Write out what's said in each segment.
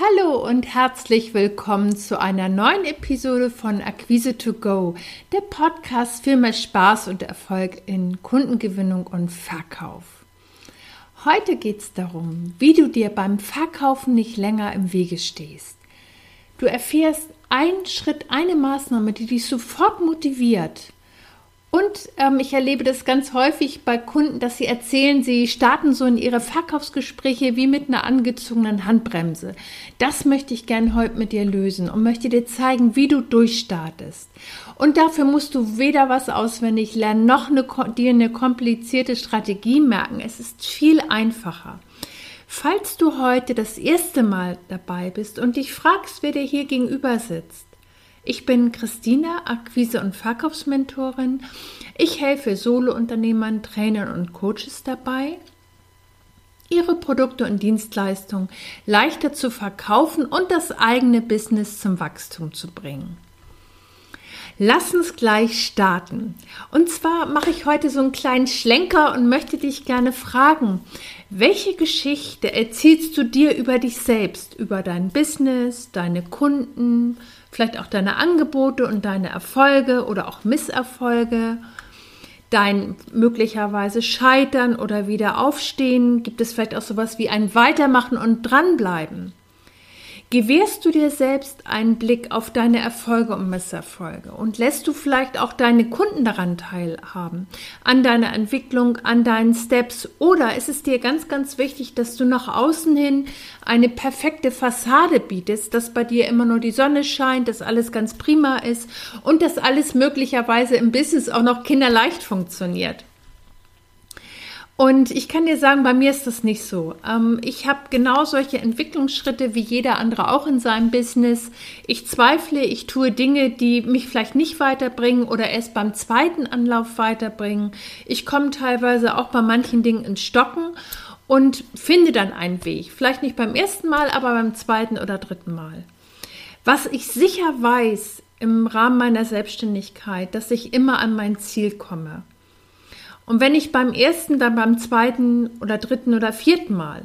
Hallo und herzlich willkommen zu einer neuen Episode von Akquise to Go, der Podcast für mehr Spaß und Erfolg in Kundengewinnung und Verkauf. Heute geht es darum, wie du dir beim Verkaufen nicht länger im Wege stehst. Du erfährst einen Schritt, eine Maßnahme, die dich sofort motiviert, und ähm, ich erlebe das ganz häufig bei Kunden, dass sie erzählen, sie starten so in ihre Verkaufsgespräche wie mit einer angezogenen Handbremse. Das möchte ich gern heute mit dir lösen und möchte dir zeigen, wie du durchstartest. Und dafür musst du weder was auswendig lernen, noch eine, dir eine komplizierte Strategie merken. Es ist viel einfacher. Falls du heute das erste Mal dabei bist und dich fragst, wer dir hier gegenüber sitzt, ich bin Christina, Akquise- und Verkaufsmentorin. Ich helfe Solounternehmern, Trainern und Coaches dabei, ihre Produkte und Dienstleistungen leichter zu verkaufen und das eigene Business zum Wachstum zu bringen. Lass uns gleich starten. Und zwar mache ich heute so einen kleinen Schlenker und möchte dich gerne fragen, welche Geschichte erzählst du dir über dich selbst, über dein Business, deine Kunden, vielleicht auch deine Angebote und deine Erfolge oder auch Misserfolge, dein möglicherweise Scheitern oder wieder aufstehen, gibt es vielleicht auch sowas wie ein Weitermachen und dranbleiben. Gewährst du dir selbst einen Blick auf deine Erfolge und Misserfolge? Und lässt du vielleicht auch deine Kunden daran teilhaben, an deiner Entwicklung, an deinen Steps? Oder ist es dir ganz, ganz wichtig, dass du nach außen hin eine perfekte Fassade bietest, dass bei dir immer nur die Sonne scheint, dass alles ganz prima ist und dass alles möglicherweise im Business auch noch kinderleicht funktioniert? Und ich kann dir sagen, bei mir ist das nicht so. Ähm, ich habe genau solche Entwicklungsschritte wie jeder andere auch in seinem Business. Ich zweifle, ich tue Dinge, die mich vielleicht nicht weiterbringen oder erst beim zweiten Anlauf weiterbringen. Ich komme teilweise auch bei manchen Dingen ins Stocken und finde dann einen Weg. Vielleicht nicht beim ersten Mal, aber beim zweiten oder dritten Mal. Was ich sicher weiß im Rahmen meiner Selbstständigkeit, dass ich immer an mein Ziel komme. Und wenn ich beim ersten, dann beim zweiten oder dritten oder vierten Mal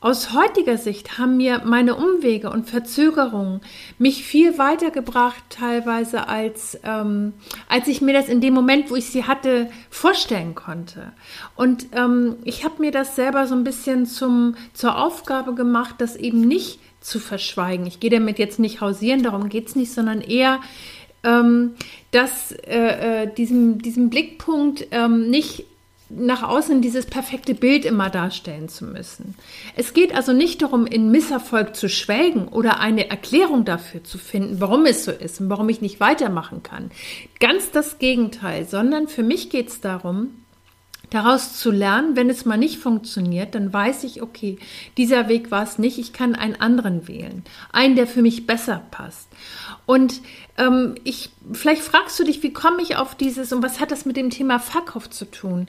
aus heutiger Sicht haben mir meine Umwege und Verzögerungen mich viel weitergebracht, teilweise als, ähm, als ich mir das in dem Moment, wo ich sie hatte, vorstellen konnte. Und ähm, ich habe mir das selber so ein bisschen zum, zur Aufgabe gemacht, das eben nicht zu verschweigen. Ich gehe damit jetzt nicht hausieren, darum geht es nicht, sondern eher ähm, dass äh, äh, diesem, diesem Blickpunkt ähm, nicht nach außen dieses perfekte Bild immer darstellen zu müssen. Es geht also nicht darum, in Misserfolg zu schwelgen oder eine Erklärung dafür zu finden, warum es so ist und warum ich nicht weitermachen kann. Ganz das Gegenteil, sondern für mich geht es darum, daraus zu lernen, wenn es mal nicht funktioniert, dann weiß ich, okay, dieser Weg war es nicht, ich kann einen anderen wählen, einen, der für mich besser passt. Und ähm, ich, vielleicht fragst du dich, wie komme ich auf dieses und was hat das mit dem Thema Verkauf zu tun?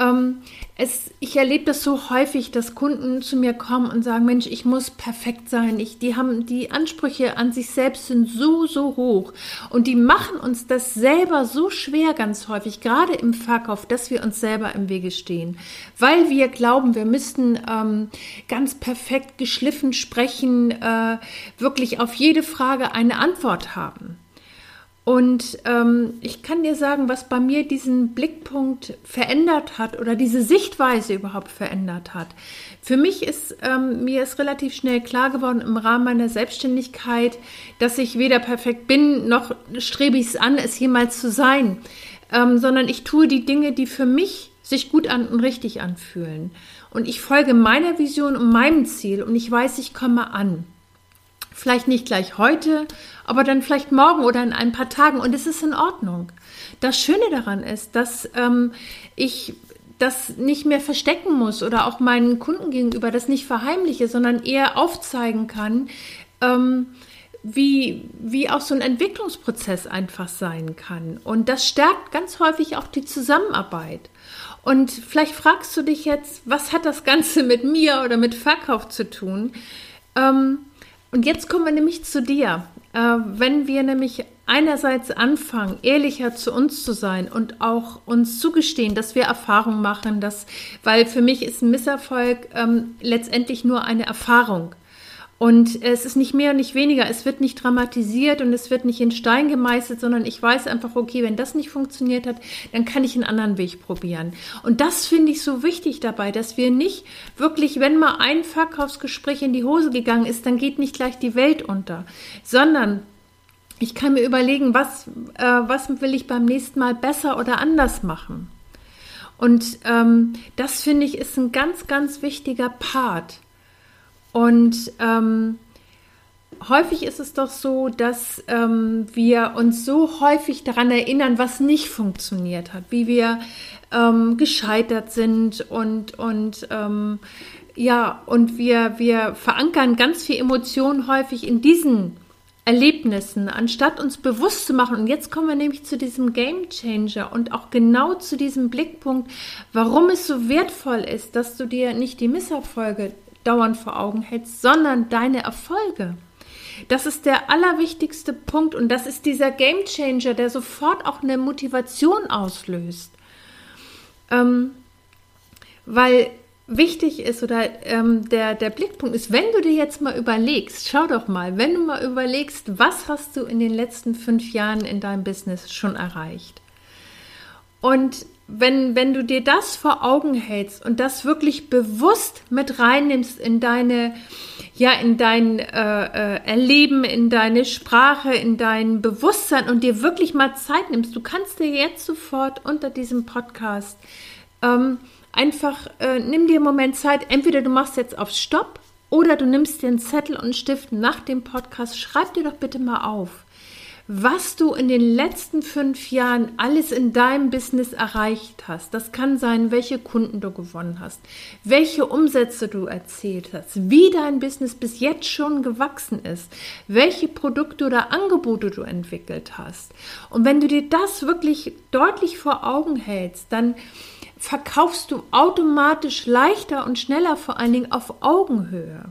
Ähm, es, ich erlebe das so häufig, dass Kunden zu mir kommen und sagen, Mensch, ich muss perfekt sein. Ich, die haben die Ansprüche an sich selbst sind so, so hoch. Und die machen uns das selber so schwer ganz häufig, gerade im Verkauf, dass wir uns selber im Wege stehen. Weil wir glauben, wir müssten ähm, ganz perfekt geschliffen sprechen, äh, wirklich auf jede Frage eine Antwort haben. Und ähm, ich kann dir sagen, was bei mir diesen Blickpunkt verändert hat oder diese Sichtweise überhaupt verändert hat. Für mich ist ähm, mir ist relativ schnell klar geworden im Rahmen meiner Selbstständigkeit, dass ich weder perfekt bin noch strebe ich es an, es jemals zu sein, ähm, sondern ich tue die Dinge, die für mich sich gut an und richtig anfühlen. Und ich folge meiner Vision und meinem Ziel und ich weiß, ich komme an. Vielleicht nicht gleich heute, aber dann vielleicht morgen oder in ein paar Tagen und es ist in Ordnung. Das Schöne daran ist, dass ähm, ich das nicht mehr verstecken muss oder auch meinen Kunden gegenüber das nicht verheimliche, sondern eher aufzeigen kann, ähm, wie, wie auch so ein Entwicklungsprozess einfach sein kann. Und das stärkt ganz häufig auch die Zusammenarbeit. Und vielleicht fragst du dich jetzt, was hat das Ganze mit mir oder mit Verkauf zu tun? Ähm, und jetzt kommen wir nämlich zu dir. Äh, wenn wir nämlich einerseits anfangen, ehrlicher zu uns zu sein und auch uns zugestehen, dass wir Erfahrung machen, dass, weil für mich ist ein Misserfolg ähm, letztendlich nur eine Erfahrung. Und es ist nicht mehr und nicht weniger. Es wird nicht dramatisiert und es wird nicht in Stein gemeißelt, sondern ich weiß einfach, okay, wenn das nicht funktioniert hat, dann kann ich einen anderen Weg probieren. Und das finde ich so wichtig dabei, dass wir nicht wirklich, wenn mal ein Verkaufsgespräch in die Hose gegangen ist, dann geht nicht gleich die Welt unter, sondern ich kann mir überlegen, was, äh, was will ich beim nächsten Mal besser oder anders machen. Und ähm, das finde ich ist ein ganz, ganz wichtiger Part. Und ähm, häufig ist es doch so, dass ähm, wir uns so häufig daran erinnern, was nicht funktioniert hat, wie wir ähm, gescheitert sind und, und ähm, ja, und wir, wir verankern ganz viel Emotionen häufig in diesen Erlebnissen, anstatt uns bewusst zu machen. Und jetzt kommen wir nämlich zu diesem Game Changer und auch genau zu diesem Blickpunkt, warum es so wertvoll ist, dass du dir nicht die Misserfolge dauernd vor Augen hältst, sondern deine Erfolge. Das ist der allerwichtigste Punkt und das ist dieser Game Changer, der sofort auch eine Motivation auslöst. Ähm, weil wichtig ist oder ähm, der, der Blickpunkt ist, wenn du dir jetzt mal überlegst, schau doch mal, wenn du mal überlegst, was hast du in den letzten fünf Jahren in deinem Business schon erreicht? Und wenn, wenn du dir das vor Augen hältst und das wirklich bewusst mit reinnimmst in deine, ja, in dein äh, äh, Erleben, in deine Sprache, in dein Bewusstsein und dir wirklich mal Zeit nimmst, du kannst dir jetzt sofort unter diesem Podcast ähm, einfach, äh, nimm dir einen Moment Zeit, entweder du machst jetzt auf Stopp oder du nimmst dir einen Zettel und einen Stift nach dem Podcast, schreib dir doch bitte mal auf was du in den letzten fünf Jahren alles in deinem Business erreicht hast. Das kann sein, welche Kunden du gewonnen hast, welche Umsätze du erzählt hast, wie dein Business bis jetzt schon gewachsen ist, welche Produkte oder Angebote du entwickelt hast. Und wenn du dir das wirklich deutlich vor Augen hältst, dann verkaufst du automatisch leichter und schneller, vor allen Dingen auf Augenhöhe.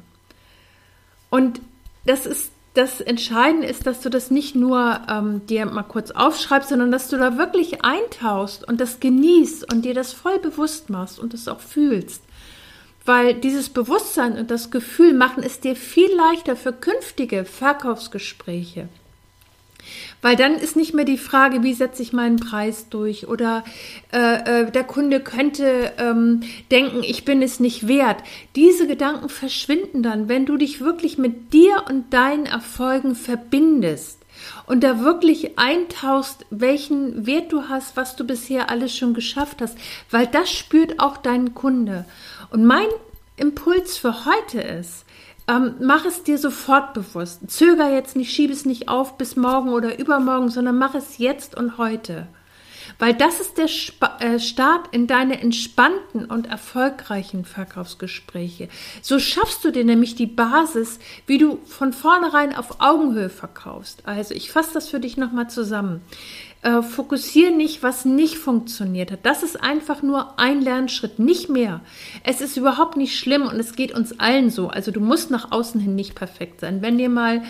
Und das ist das Entscheidende ist, dass du das nicht nur ähm, dir mal kurz aufschreibst, sondern dass du da wirklich eintauchst und das genießt und dir das voll bewusst machst und das auch fühlst. Weil dieses Bewusstsein und das Gefühl machen es dir viel leichter für künftige Verkaufsgespräche. Weil dann ist nicht mehr die Frage, wie setze ich meinen Preis durch oder äh, äh, der Kunde könnte ähm, denken, ich bin es nicht wert. Diese Gedanken verschwinden dann, wenn du dich wirklich mit dir und deinen Erfolgen verbindest und da wirklich eintauchst, welchen Wert du hast, was du bisher alles schon geschafft hast, weil das spürt auch dein Kunde. Und mein Impuls für heute ist, ähm, mach es dir sofort bewusst. Zöger jetzt nicht, schiebe es nicht auf bis morgen oder übermorgen, sondern mach es jetzt und heute. Weil das ist der Sp äh, Start in deine entspannten und erfolgreichen Verkaufsgespräche. So schaffst du dir nämlich die Basis, wie du von vornherein auf Augenhöhe verkaufst. Also ich fasse das für dich nochmal zusammen äh, fokussiere nicht, was nicht funktioniert hat. Das ist einfach nur ein Lernschritt, nicht mehr. Es ist überhaupt nicht schlimm und es geht uns allen so. Also du musst nach außen hin nicht perfekt sein. Wenn dir mal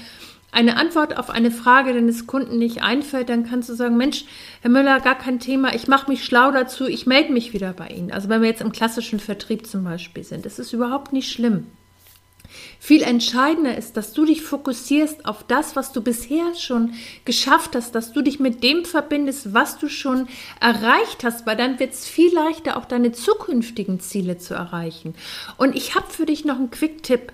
eine Antwort auf eine Frage deines Kunden nicht einfällt, dann kannst du sagen, Mensch, Herr Müller, gar kein Thema, ich mache mich schlau dazu, ich melde mich wieder bei Ihnen. Also wenn wir jetzt im klassischen Vertrieb zum Beispiel sind, das ist überhaupt nicht schlimm. Viel entscheidender ist, dass du dich fokussierst auf das, was du bisher schon geschafft hast, dass du dich mit dem verbindest, was du schon erreicht hast, weil dann wird es viel leichter, auch deine zukünftigen Ziele zu erreichen. Und ich habe für dich noch einen Quick-Tipp.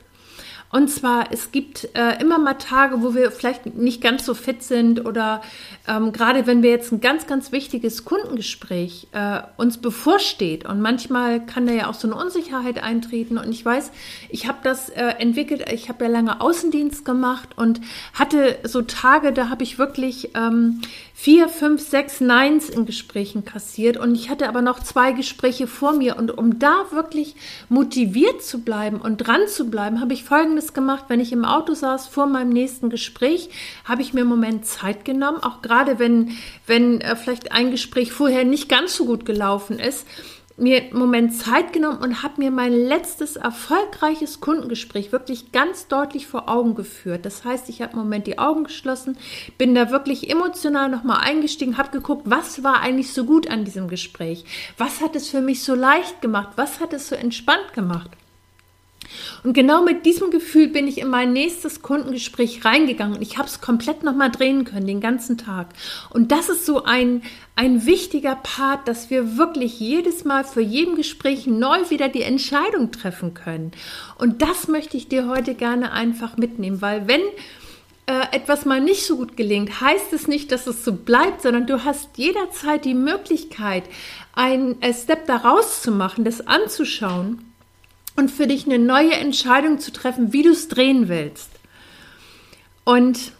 Und zwar, es gibt äh, immer mal Tage, wo wir vielleicht nicht ganz so fit sind oder ähm, gerade wenn wir jetzt ein ganz, ganz wichtiges Kundengespräch äh, uns bevorsteht. Und manchmal kann da ja auch so eine Unsicherheit eintreten. Und ich weiß, ich habe das äh, entwickelt, ich habe ja lange Außendienst gemacht und hatte so Tage, da habe ich wirklich ähm, vier, fünf, sechs Neins in Gesprächen kassiert. Und ich hatte aber noch zwei Gespräche vor mir. Und um da wirklich motiviert zu bleiben und dran zu bleiben, habe ich Folgendes gemacht, wenn ich im Auto saß vor meinem nächsten Gespräch, habe ich mir einen Moment Zeit genommen, auch gerade wenn, wenn äh, vielleicht ein Gespräch vorher nicht ganz so gut gelaufen ist, mir einen Moment Zeit genommen und habe mir mein letztes erfolgreiches Kundengespräch wirklich ganz deutlich vor Augen geführt. Das heißt, ich habe im Moment die Augen geschlossen, bin da wirklich emotional nochmal eingestiegen, habe geguckt, was war eigentlich so gut an diesem Gespräch? Was hat es für mich so leicht gemacht? Was hat es so entspannt gemacht? Und genau mit diesem Gefühl bin ich in mein nächstes Kundengespräch reingegangen und ich habe es komplett nochmal drehen können, den ganzen Tag. Und das ist so ein, ein wichtiger Part, dass wir wirklich jedes Mal für jedem Gespräch neu wieder die Entscheidung treffen können. Und das möchte ich dir heute gerne einfach mitnehmen, weil wenn äh, etwas mal nicht so gut gelingt, heißt es nicht, dass es so bleibt, sondern du hast jederzeit die Möglichkeit, ein Step daraus zu machen, das anzuschauen und für dich eine neue Entscheidung zu treffen, wie du es drehen willst. Und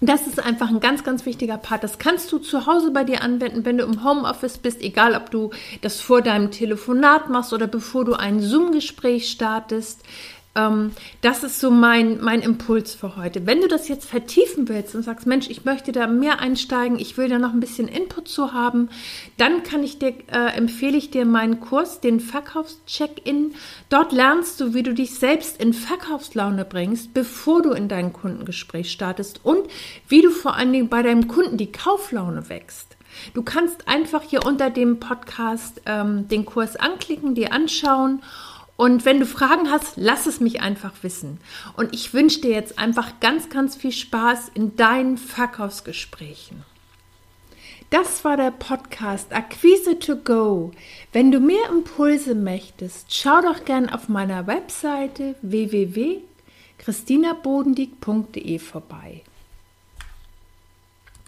das ist einfach ein ganz, ganz wichtiger Part. Das kannst du zu Hause bei dir anwenden, wenn du im Homeoffice bist, egal ob du das vor deinem Telefonat machst oder bevor du ein Zoom-Gespräch startest. Ähm, das ist so mein, mein Impuls für heute. Wenn du das jetzt vertiefen willst und sagst, Mensch, ich möchte da mehr einsteigen, ich will da noch ein bisschen Input zu haben, dann kann ich dir, äh, empfehle ich dir meinen Kurs, den Verkaufscheck-In. Dort lernst du, wie du dich selbst in Verkaufslaune bringst, bevor du in dein Kundengespräch startest und wie du vor allen Dingen bei deinem Kunden die Kauflaune wächst. Du kannst einfach hier unter dem Podcast ähm, den Kurs anklicken, dir anschauen und wenn du Fragen hast, lass es mich einfach wissen. Und ich wünsche dir jetzt einfach ganz, ganz viel Spaß in deinen Verkaufsgesprächen. Das war der Podcast Akquise to Go. Wenn du mehr Impulse möchtest, schau doch gern auf meiner Webseite www.christinabodendieck.de vorbei.